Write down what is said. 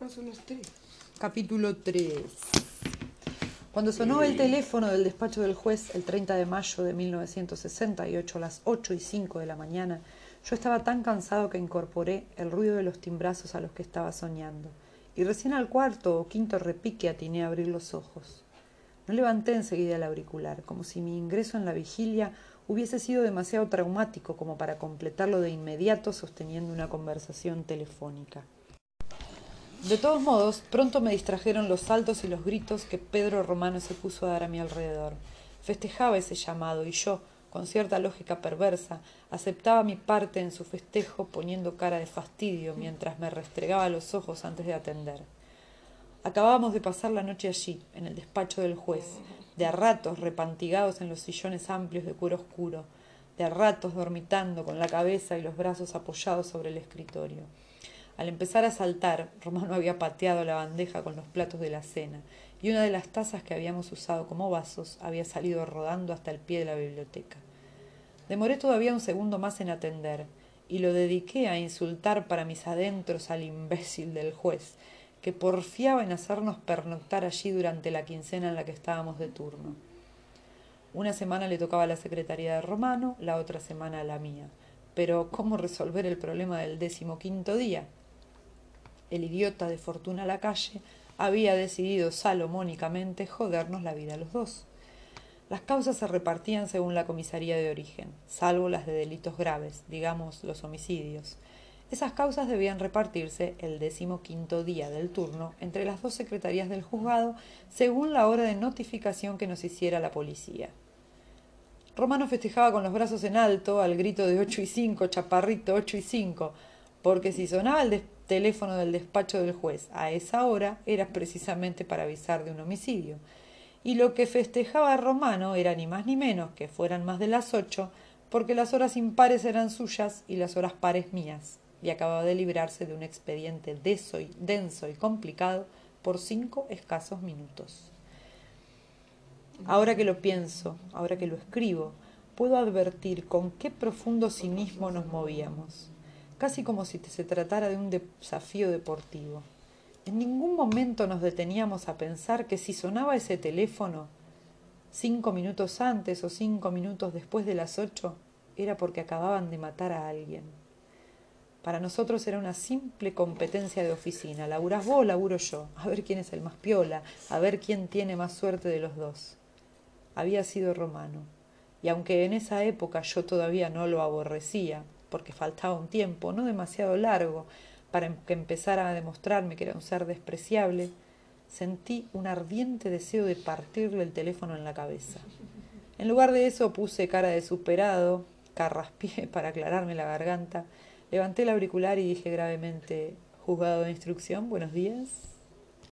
las tres. Capítulo 3. Cuando sonó el teléfono del despacho del juez el 30 de mayo de 1968 a las 8 y 5 de la mañana, yo estaba tan cansado que incorporé el ruido de los timbrazos a los que estaba soñando, y recién al cuarto o quinto repique atiné a abrir los ojos. No levanté enseguida el auricular, como si mi ingreso en la vigilia hubiese sido demasiado traumático como para completarlo de inmediato sosteniendo una conversación telefónica. De todos modos, pronto me distrajeron los saltos y los gritos que Pedro Romano se puso a dar a mi alrededor. Festejaba ese llamado y yo, con cierta lógica perversa, aceptaba mi parte en su festejo poniendo cara de fastidio mientras me restregaba los ojos antes de atender. Acabábamos de pasar la noche allí, en el despacho del juez, de a ratos repantigados en los sillones amplios de cuero oscuro, de a ratos dormitando con la cabeza y los brazos apoyados sobre el escritorio. Al empezar a saltar, Romano había pateado la bandeja con los platos de la cena, y una de las tazas que habíamos usado como vasos había salido rodando hasta el pie de la biblioteca. Demoré todavía un segundo más en atender, y lo dediqué a insultar para mis adentros al imbécil del juez, que porfiaba en hacernos pernoctar allí durante la quincena en la que estábamos de turno. Una semana le tocaba a la secretaría de Romano, la otra semana a la mía. Pero ¿cómo resolver el problema del decimoquinto día? El idiota de Fortuna la calle, había decidido salomónicamente jodernos la vida a los dos. Las causas se repartían según la comisaría de origen, salvo las de delitos graves, digamos los homicidios. Esas causas debían repartirse el décimo quinto día del turno entre las dos secretarías del juzgado según la hora de notificación que nos hiciera la policía. Romano festejaba con los brazos en alto al grito de ocho y cinco, chaparrito ocho y cinco, porque si sonaba el teléfono del despacho del juez a esa hora era precisamente para avisar de un homicidio. Y lo que festejaba Romano era ni más ni menos que fueran más de las ocho, porque las horas impares eran suyas y las horas pares mías, y acababa de librarse de un expediente y, denso y complicado por cinco escasos minutos. Ahora que lo pienso, ahora que lo escribo, puedo advertir con qué profundo cinismo nos movíamos casi como si se tratara de un desafío deportivo. En ningún momento nos deteníamos a pensar que si sonaba ese teléfono cinco minutos antes o cinco minutos después de las ocho, era porque acababan de matar a alguien. Para nosotros era una simple competencia de oficina. Laburás vos, laburo yo. A ver quién es el más piola, a ver quién tiene más suerte de los dos. Había sido romano. Y aunque en esa época yo todavía no lo aborrecía, porque faltaba un tiempo, no demasiado largo, para em-, que empezara a demostrarme que era un ser despreciable, sentí un ardiente deseo de partirle el teléfono en la cabeza. En lugar de eso puse cara de superado, carraspié para aclararme la garganta, levanté el auricular y dije gravemente, juzgado de instrucción, buenos días.